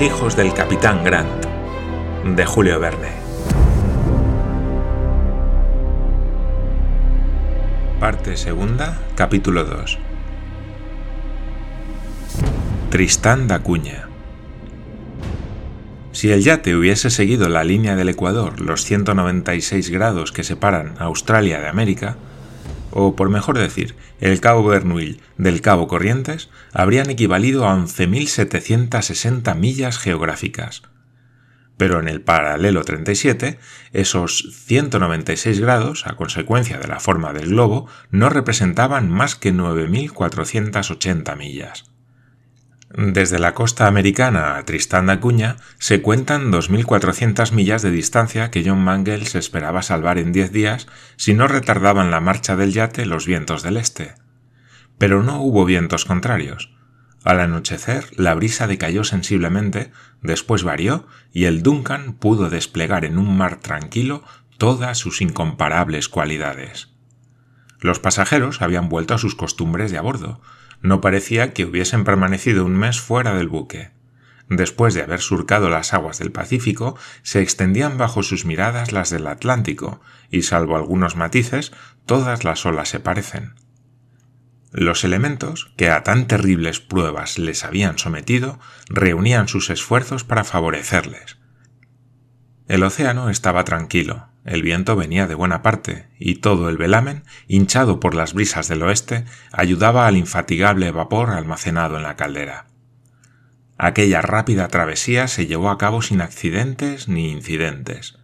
Hijos del capitán Grant, de Julio Verne. Parte segunda, capítulo 2. Tristán da Cuña. Si el yate hubiese seguido la línea del Ecuador, los 196 grados que separan Australia de América, o por mejor decir, el Cabo Bernuil del Cabo Corrientes, habrían equivalido a 11.760 millas geográficas. Pero en el paralelo 37, esos 196 grados, a consecuencia de la forma del globo, no representaban más que 9.480 millas. Desde la costa americana a Tristán da Cunha se cuentan 2.400 millas de distancia que John Mangles esperaba salvar en 10 días si no retardaban la marcha del yate los vientos del este. Pero no hubo vientos contrarios. Al anochecer la brisa decayó sensiblemente, después varió y el Duncan pudo desplegar en un mar tranquilo todas sus incomparables cualidades. Los pasajeros habían vuelto a sus costumbres de a bordo, no parecía que hubiesen permanecido un mes fuera del buque. Después de haber surcado las aguas del Pacífico, se extendían bajo sus miradas las del Atlántico, y salvo algunos matices, todas las olas se parecen. Los elementos, que a tan terribles pruebas les habían sometido, reunían sus esfuerzos para favorecerles. El océano estaba tranquilo, el viento venía de buena parte, y todo el velamen, hinchado por las brisas del oeste, ayudaba al infatigable vapor almacenado en la caldera. Aquella rápida travesía se llevó a cabo sin accidentes ni incidentes.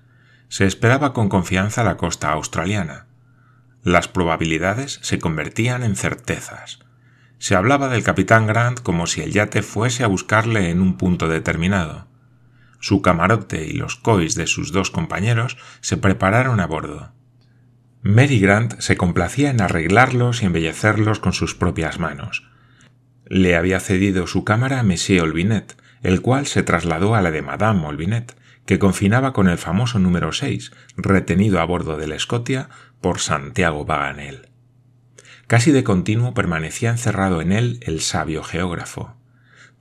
Se esperaba con confianza la costa australiana. Las probabilidades se convertían en certezas. Se hablaba del capitán Grant como si el yate fuese a buscarle en un punto determinado su camarote y los cois de sus dos compañeros se prepararon a bordo. Mary Grant se complacía en arreglarlos y embellecerlos con sus propias manos. Le había cedido su cámara a Monsieur Olvinet, el cual se trasladó a la de Madame Olvinet, que confinaba con el famoso número 6, retenido a bordo del Scotia por Santiago Baganel. Casi de continuo permanecía encerrado en él el sabio geógrafo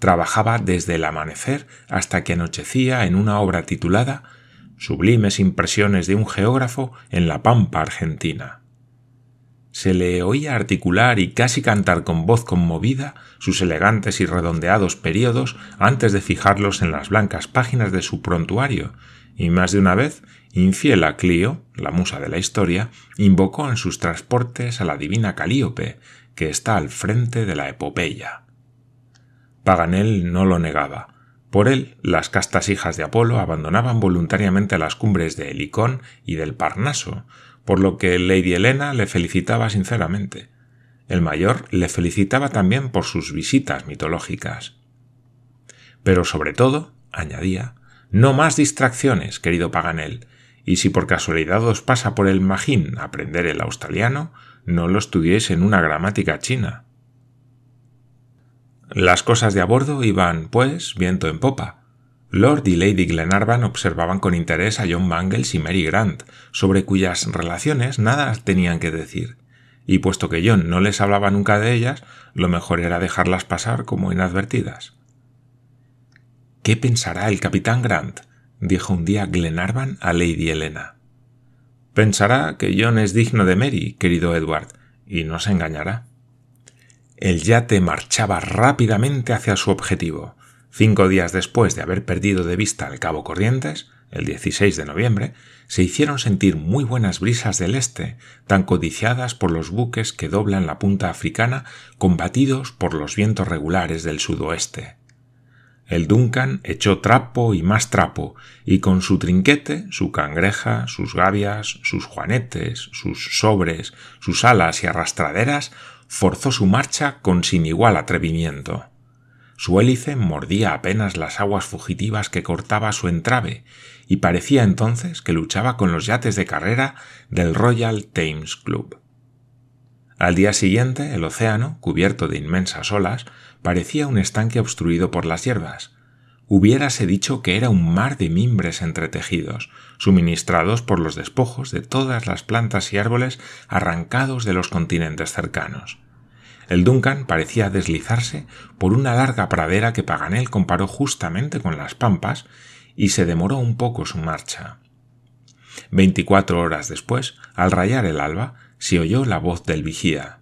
trabajaba desde el amanecer hasta que anochecía en una obra titulada Sublimes impresiones de un geógrafo en la Pampa Argentina. Se le oía articular y casi cantar con voz conmovida sus elegantes y redondeados periodos antes de fijarlos en las blancas páginas de su prontuario, y más de una vez, infiel a Clio, la musa de la historia, invocó en sus transportes a la divina Calíope, que está al frente de la epopeya. Paganel no lo negaba. Por él, las castas hijas de Apolo abandonaban voluntariamente las cumbres de Helicón y del Parnaso, por lo que Lady Helena le felicitaba sinceramente. El mayor le felicitaba también por sus visitas mitológicas. Pero sobre todo, añadía, no más distracciones, querido Paganel, y si por casualidad os pasa por el magín aprender el australiano, no lo estudiéis en una gramática china. Las cosas de a bordo iban, pues, viento en popa. Lord y Lady Glenarvan observaban con interés a John Mangles y Mary Grant, sobre cuyas relaciones nada tenían que decir, y puesto que John no les hablaba nunca de ellas, lo mejor era dejarlas pasar como inadvertidas. ¿Qué pensará el capitán Grant? dijo un día Glenarvan a Lady Helena. Pensará que John es digno de Mary, querido Edward, y no se engañará. El yate marchaba rápidamente hacia su objetivo. Cinco días después de haber perdido de vista el Cabo Corrientes, el 16 de noviembre, se hicieron sentir muy buenas brisas del este, tan codiciadas por los buques que doblan la punta africana, combatidos por los vientos regulares del sudoeste. El Duncan echó trapo y más trapo, y con su trinquete, su cangreja, sus gavias, sus juanetes, sus sobres, sus alas y arrastraderas, forzó su marcha con sin igual atrevimiento. Su hélice mordía apenas las aguas fugitivas que cortaba su entrave, y parecía entonces que luchaba con los yates de carrera del Royal Thames Club. Al día siguiente, el océano, cubierto de inmensas olas, parecía un estanque obstruido por las hierbas. Hubiérase dicho que era un mar de mimbres entretejidos, suministrados por los despojos de todas las plantas y árboles arrancados de los continentes cercanos. El Duncan parecía deslizarse por una larga pradera que Paganel comparó justamente con las pampas y se demoró un poco su marcha. Veinticuatro horas después, al rayar el alba, se oyó la voz del vigía.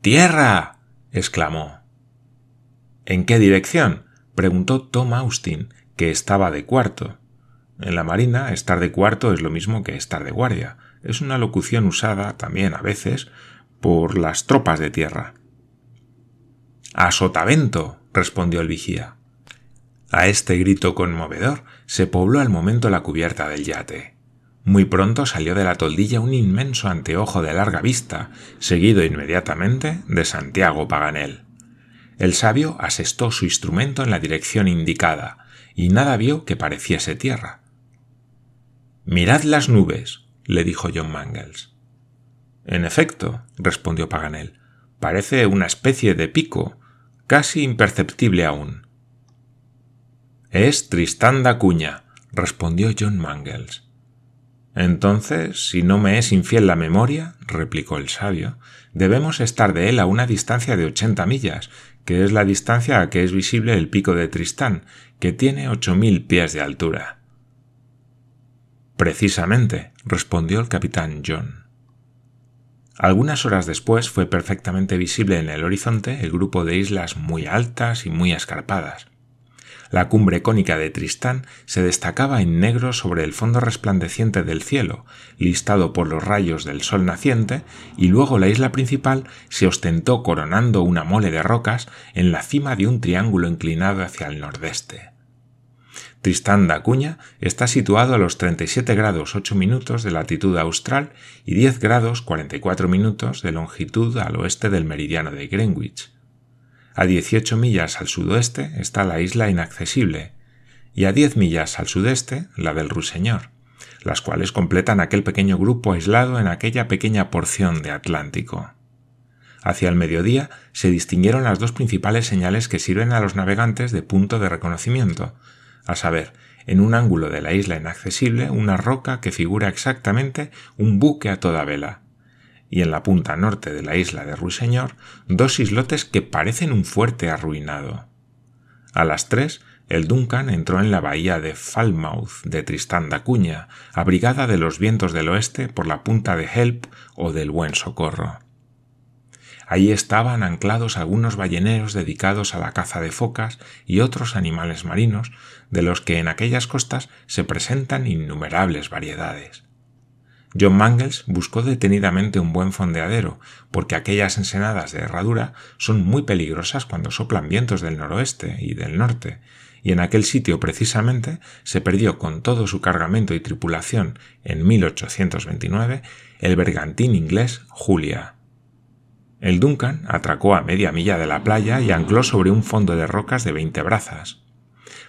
¡Tierra! exclamó. ¿En qué dirección? preguntó Tom Austin, que estaba de cuarto. En la Marina, estar de cuarto es lo mismo que estar de guardia. Es una locución usada también a veces por las tropas de tierra. A sotavento, respondió el vigía. A este grito conmovedor se pobló al momento la cubierta del yate. Muy pronto salió de la toldilla un inmenso anteojo de larga vista, seguido inmediatamente de Santiago Paganel. El sabio asestó su instrumento en la dirección indicada, y nada vio que pareciese tierra. Mirad las nubes, le dijo John Mangles. En efecto, respondió Paganel, parece una especie de pico, casi imperceptible aún. Es Tristán da Cuña, respondió John Mangles. Entonces, si no me es infiel la memoria, replicó el sabio, debemos estar de él a una distancia de ochenta millas, que es la distancia a que es visible el pico de Tristán, que tiene ocho mil pies de altura. Precisamente, respondió el capitán John. Algunas horas después fue perfectamente visible en el horizonte el grupo de islas muy altas y muy escarpadas. La cumbre cónica de Tristán se destacaba en negro sobre el fondo resplandeciente del cielo, listado por los rayos del sol naciente, y luego la isla principal se ostentó coronando una mole de rocas en la cima de un triángulo inclinado hacia el nordeste. Tristán da Acuña está situado a los 37 grados 8 minutos de latitud austral y 10 grados 44 minutos de longitud al oeste del meridiano de Greenwich. A 18 millas al sudoeste está la isla inaccesible y a 10 millas al sudeste la del Ruiseñor, las cuales completan aquel pequeño grupo aislado en aquella pequeña porción de Atlántico. Hacia el mediodía se distinguieron las dos principales señales que sirven a los navegantes de punto de reconocimiento, a saber, en un ángulo de la isla inaccesible una roca que figura exactamente un buque a toda vela, y en la punta norte de la isla de Ruiseñor dos islotes que parecen un fuerte arruinado. A las tres, el Duncan entró en la bahía de Falmouth de Tristán da abrigada de los vientos del oeste por la punta de Help o del Buen Socorro. Allí estaban anclados algunos balleneros dedicados a la caza de focas y otros animales marinos, de los que en aquellas costas se presentan innumerables variedades. John Mangles buscó detenidamente un buen fondeadero, porque aquellas ensenadas de herradura son muy peligrosas cuando soplan vientos del noroeste y del norte, y en aquel sitio precisamente se perdió con todo su cargamento y tripulación en 1829 el bergantín inglés Julia. El Duncan atracó a media milla de la playa y ancló sobre un fondo de rocas de veinte brazas.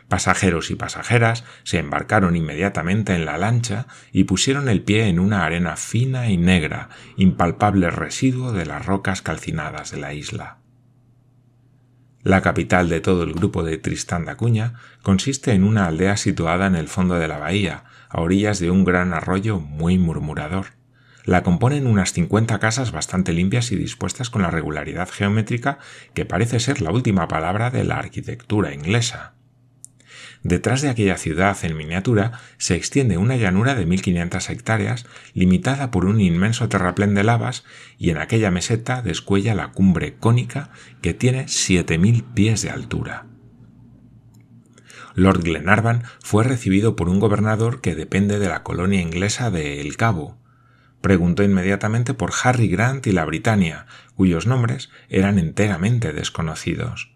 Pasajeros y pasajeras se embarcaron inmediatamente en la lancha y pusieron el pie en una arena fina y negra, impalpable residuo de las rocas calcinadas de la isla. La capital de todo el grupo de Tristán da Cuña consiste en una aldea situada en el fondo de la bahía, a orillas de un gran arroyo muy murmurador. La componen unas 50 casas bastante limpias y dispuestas con la regularidad geométrica que parece ser la última palabra de la arquitectura inglesa. Detrás de aquella ciudad en miniatura se extiende una llanura de 1500 hectáreas, limitada por un inmenso terraplén de lavas, y en aquella meseta descuella la cumbre cónica que tiene 7000 pies de altura. Lord Glenarvan fue recibido por un gobernador que depende de la colonia inglesa de El Cabo, Preguntó inmediatamente por Harry Grant y la Britannia, cuyos nombres eran enteramente desconocidos.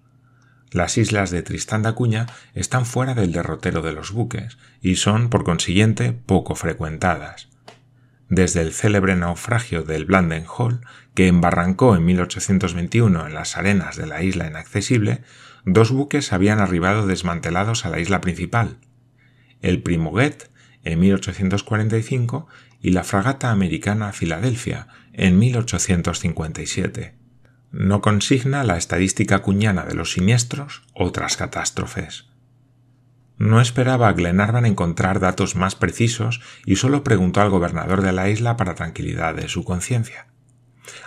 Las islas de Tristán da Cuña están fuera del derrotero de los buques y son, por consiguiente, poco frecuentadas. Desde el célebre naufragio del Blanden Hall, que embarrancó en 1821 en las arenas de la isla inaccesible, dos buques habían arribado desmantelados a la isla principal. El Primoguet, en 1845, y la fragata americana Filadelfia en 1857. No consigna la estadística cuñana de los siniestros otras catástrofes. No esperaba Glenarvan encontrar datos más precisos y solo preguntó al gobernador de la isla para tranquilidad de su conciencia.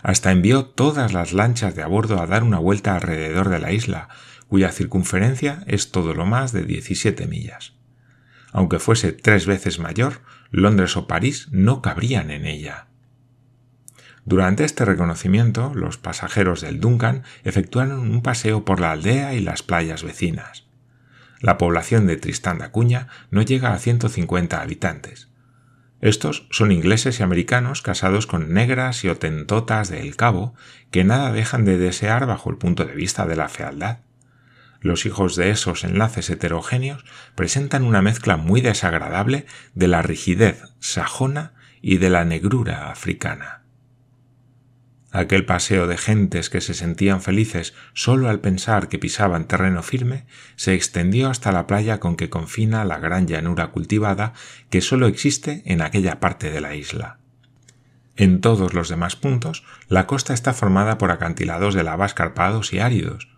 Hasta envió todas las lanchas de a bordo a dar una vuelta alrededor de la isla, cuya circunferencia es todo lo más de 17 millas. Aunque fuese tres veces mayor, Londres o París no cabrían en ella. Durante este reconocimiento, los pasajeros del Duncan efectuaron un paseo por la aldea y las playas vecinas. La población de Tristán da Cunha no llega a 150 habitantes. Estos son ingleses y americanos casados con negras y otentotas de El Cabo que nada dejan de desear bajo el punto de vista de la fealdad. Los hijos de esos enlaces heterogéneos presentan una mezcla muy desagradable de la rigidez sajona y de la negrura africana. Aquel paseo de gentes que se sentían felices solo al pensar que pisaban terreno firme se extendió hasta la playa con que confina la gran llanura cultivada que solo existe en aquella parte de la isla. En todos los demás puntos, la costa está formada por acantilados de lava escarpados y áridos.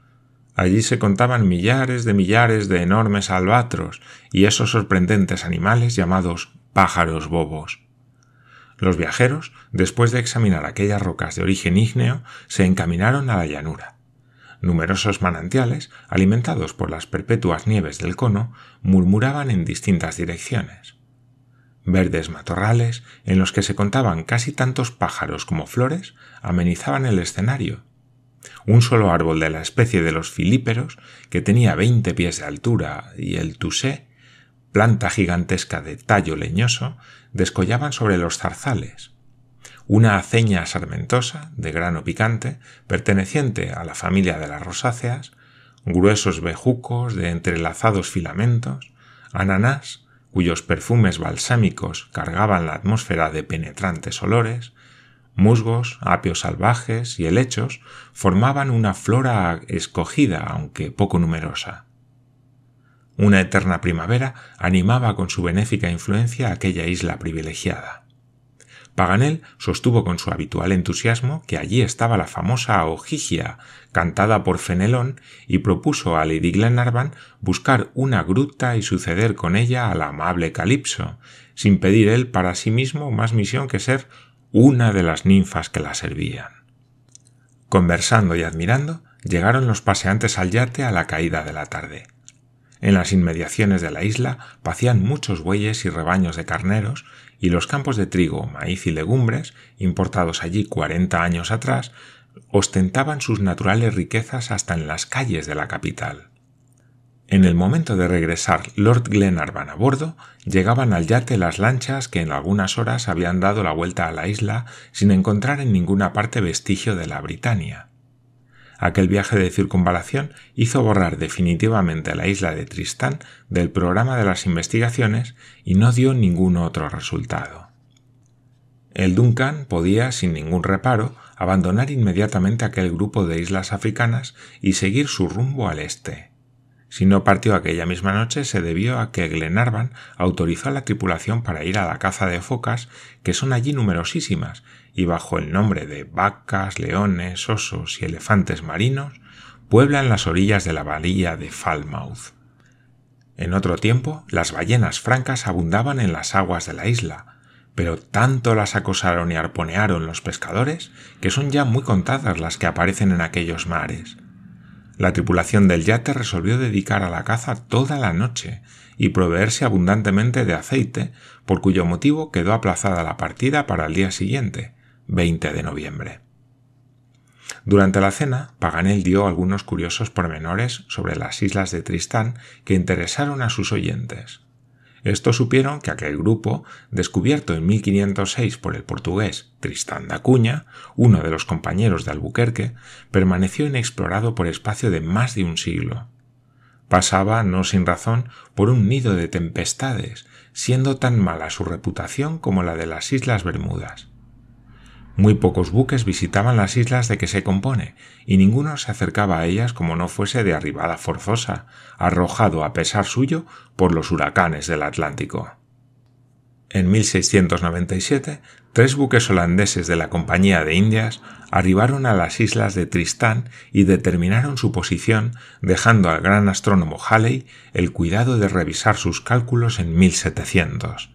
Allí se contaban millares de millares de enormes albatros y esos sorprendentes animales llamados pájaros bobos. Los viajeros, después de examinar aquellas rocas de origen ígneo, se encaminaron a la llanura. Numerosos manantiales, alimentados por las perpetuas nieves del cono, murmuraban en distintas direcciones. Verdes matorrales, en los que se contaban casi tantos pájaros como flores, amenizaban el escenario. Un solo árbol de la especie de los filíperos, que tenía veinte pies de altura, y el tusé, planta gigantesca de tallo leñoso, descollaban sobre los zarzales. Una aceña sarmentosa, de grano picante, perteneciente a la familia de las rosáceas, gruesos bejucos de entrelazados filamentos, ananás, cuyos perfumes balsámicos cargaban la atmósfera de penetrantes olores, musgos, apios salvajes y helechos formaban una flora escogida, aunque poco numerosa. Una eterna primavera animaba con su benéfica influencia aquella isla privilegiada. Paganel sostuvo con su habitual entusiasmo que allí estaba la famosa Ojigia, cantada por Fenelón, y propuso a Lady Glenarvan buscar una gruta y suceder con ella al amable Calipso, sin pedir él para sí mismo más misión que ser una de las ninfas que la servían. Conversando y admirando, llegaron los paseantes al yate a la caída de la tarde. En las inmediaciones de la isla pacían muchos bueyes y rebaños de carneros, y los campos de trigo, maíz y legumbres, importados allí cuarenta años atrás, ostentaban sus naturales riquezas hasta en las calles de la capital. En el momento de regresar Lord Glenarvan a bordo, llegaban al yate las lanchas que en algunas horas habían dado la vuelta a la isla sin encontrar en ninguna parte vestigio de la Britania. Aquel viaje de circunvalación hizo borrar definitivamente la isla de Tristán del programa de las investigaciones y no dio ningún otro resultado. El Duncan podía, sin ningún reparo, abandonar inmediatamente aquel grupo de islas africanas y seguir su rumbo al este. Si no partió aquella misma noche se debió a que Glenarvan autorizó a la tripulación para ir a la caza de focas, que son allí numerosísimas, y bajo el nombre de vacas, leones, osos y elefantes marinos, pueblan las orillas de la bahía de Falmouth. En otro tiempo, las ballenas francas abundaban en las aguas de la isla, pero tanto las acosaron y arponearon los pescadores que son ya muy contadas las que aparecen en aquellos mares. La tripulación del yate resolvió dedicar a la caza toda la noche y proveerse abundantemente de aceite, por cuyo motivo quedó aplazada la partida para el día siguiente, 20 de noviembre. Durante la cena, Paganel dio algunos curiosos pormenores sobre las islas de Tristán que interesaron a sus oyentes. Estos supieron que aquel grupo, descubierto en 1506 por el portugués Tristán da Cunha, uno de los compañeros de Albuquerque, permaneció inexplorado por espacio de más de un siglo. Pasaba, no sin razón, por un nido de tempestades, siendo tan mala su reputación como la de las Islas Bermudas. Muy pocos buques visitaban las islas de que se compone, y ninguno se acercaba a ellas como no fuese de arribada forzosa, arrojado a pesar suyo por los huracanes del Atlántico. En 1697, tres buques holandeses de la Compañía de Indias arribaron a las islas de Tristán y determinaron su posición, dejando al gran astrónomo Halley el cuidado de revisar sus cálculos en 1700.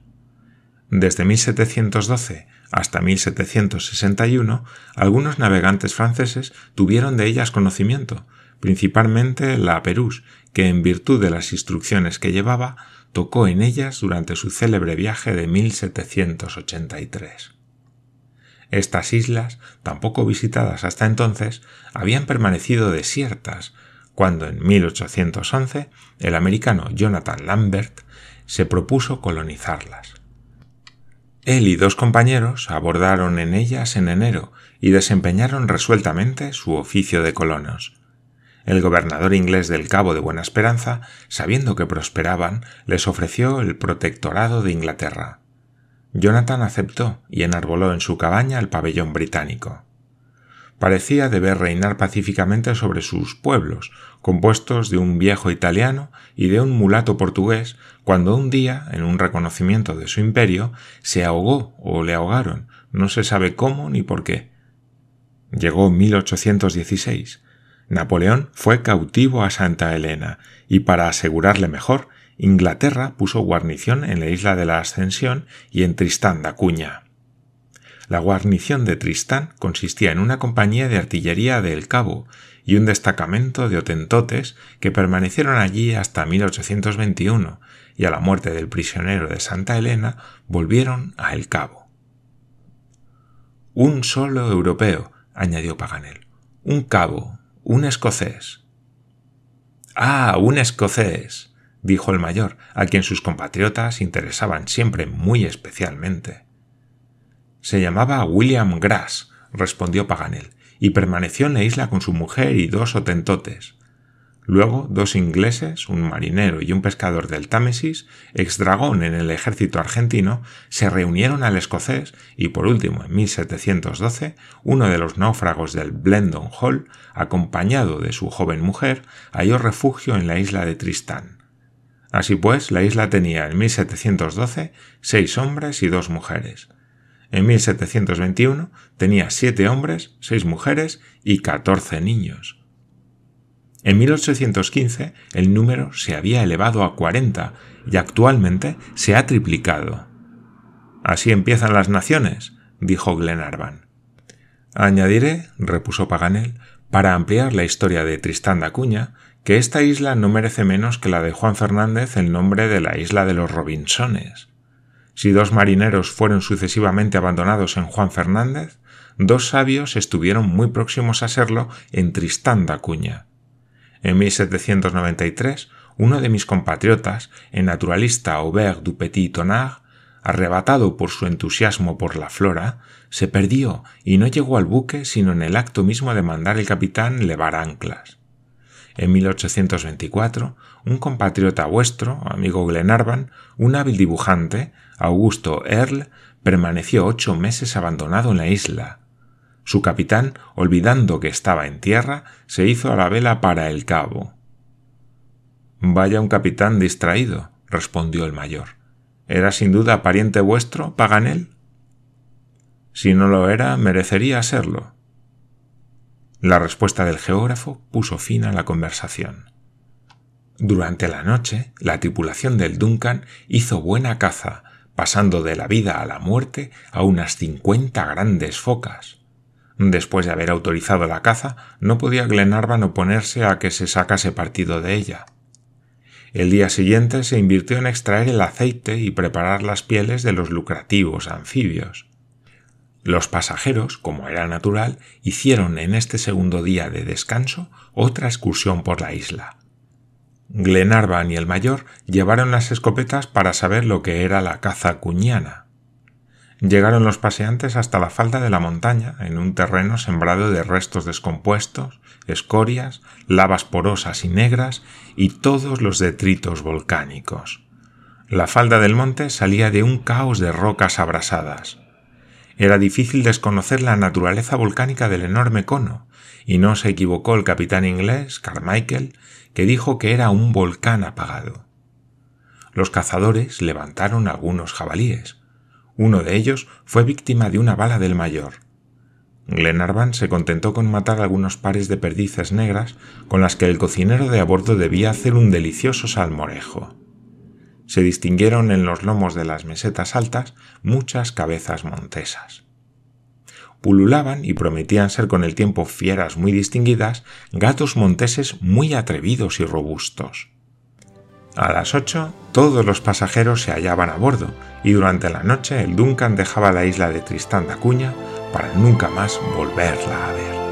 Desde 1712 Hasta 1761, algunos navegantes franceses tuvieron de ellas conocimiento, principalmente la Perús, que en virtud de las instrucciones que llevaba, tocó en ellas durante su célebre viaje de 1783. Estas islas, tampoco visitadas hasta entonces, habían permanecido desiertas, cuando en 1811 el americano Jonathan Lambert se propuso colonizarlas. Él y dos compañeros abordaron en ellas en enero y desempeñaron resueltamente su oficio de colonos. El gobernador inglés del Cabo de Buena Esperanza, sabiendo que prosperaban, les ofreció el protectorado de Inglaterra. Jonathan aceptó y enarboló en su cabaña el pabellón británico parecía deber reinar pacíficamente sobre sus pueblos, compuestos de un viejo italiano y de un mulato portugués, cuando un día, en un reconocimiento de su imperio, se ahogó o le ahogaron, no se sabe cómo ni por qué. Llegó 1816. Napoleón fue cautivo a Santa Elena, y para asegurarle mejor, Inglaterra puso guarnición en la isla de la Ascensión y en Tristán da Cuña. La guarnición de Tristán consistía en una compañía de artillería de El Cabo y un destacamento de otentotes que permanecieron allí hasta 1821 y a la muerte del prisionero de Santa Elena volvieron a El Cabo. Un solo europeo, añadió Paganel. Un cabo, un escocés. Ah, un escocés, dijo el mayor, a quien sus compatriotas interesaban siempre muy especialmente. Se llamaba William Grass, respondió Paganel, y permaneció en la isla con su mujer y dos otentotes. Luego, dos ingleses, un marinero y un pescador del Támesis, exdragón en el ejército argentino, se reunieron al escocés y, por último, en 1712, uno de los náufragos del Blendon Hall, acompañado de su joven mujer, halló refugio en la isla de Tristán. Así pues, la isla tenía en 1712 seis hombres y dos mujeres. En 1721 tenía siete hombres, seis mujeres y catorce niños. En 1815 el número se había elevado a 40 y actualmente se ha triplicado. Así empiezan las naciones, dijo Glenarvan. Añadiré, repuso Paganel, para ampliar la historia de Tristán da Cuña, que esta isla no merece menos que la de Juan Fernández el nombre de la isla de los Robinsones. Si dos marineros fueron sucesivamente abandonados en Juan Fernández, dos sabios estuvieron muy próximos a serlo en Tristán da Cuña. En 1793, uno de mis compatriotas, el naturalista Aubert du Petit Tonard, arrebatado por su entusiasmo por la flora, se perdió y no llegó al buque sino en el acto mismo de mandar el capitán levar anclas. En 1824, un compatriota vuestro, amigo Glenarvan, un hábil dibujante, Augusto Earl, permaneció ocho meses abandonado en la isla. Su capitán, olvidando que estaba en tierra, se hizo a la vela para el cabo. Vaya un capitán distraído, respondió el mayor. ¿Era sin duda pariente vuestro, Paganel? Si no lo era, merecería serlo. La respuesta del geógrafo puso fin a la conversación. Durante la noche, la tripulación del Duncan hizo buena caza, pasando de la vida a la muerte a unas cincuenta grandes focas. Después de haber autorizado la caza, no podía Glenarvan oponerse a que se sacase partido de ella. El día siguiente se invirtió en extraer el aceite y preparar las pieles de los lucrativos anfibios. Los pasajeros, como era natural, hicieron en este segundo día de descanso otra excursión por la isla. Glenarvan y el mayor llevaron las escopetas para saber lo que era la caza cuñana. Llegaron los paseantes hasta la falda de la montaña, en un terreno sembrado de restos descompuestos, escorias, lavas porosas y negras y todos los detritos volcánicos. La falda del monte salía de un caos de rocas abrasadas. Era difícil desconocer la naturaleza volcánica del enorme cono, y no se equivocó el capitán inglés, Carmichael, que dijo que era un volcán apagado. Los cazadores levantaron algunos jabalíes. Uno de ellos fue víctima de una bala del mayor. Glenarvan se contentó con matar algunos pares de perdices negras con las que el cocinero de a bordo debía hacer un delicioso salmorejo se distinguieron en los lomos de las mesetas altas muchas cabezas montesas. pululaban y prometían ser con el tiempo fieras muy distinguidas, gatos monteses muy atrevidos y robustos. A las 8 todos los pasajeros se hallaban a bordo y durante la noche el Duncan dejaba la isla de Tristán da Cunha para nunca más volverla a ver.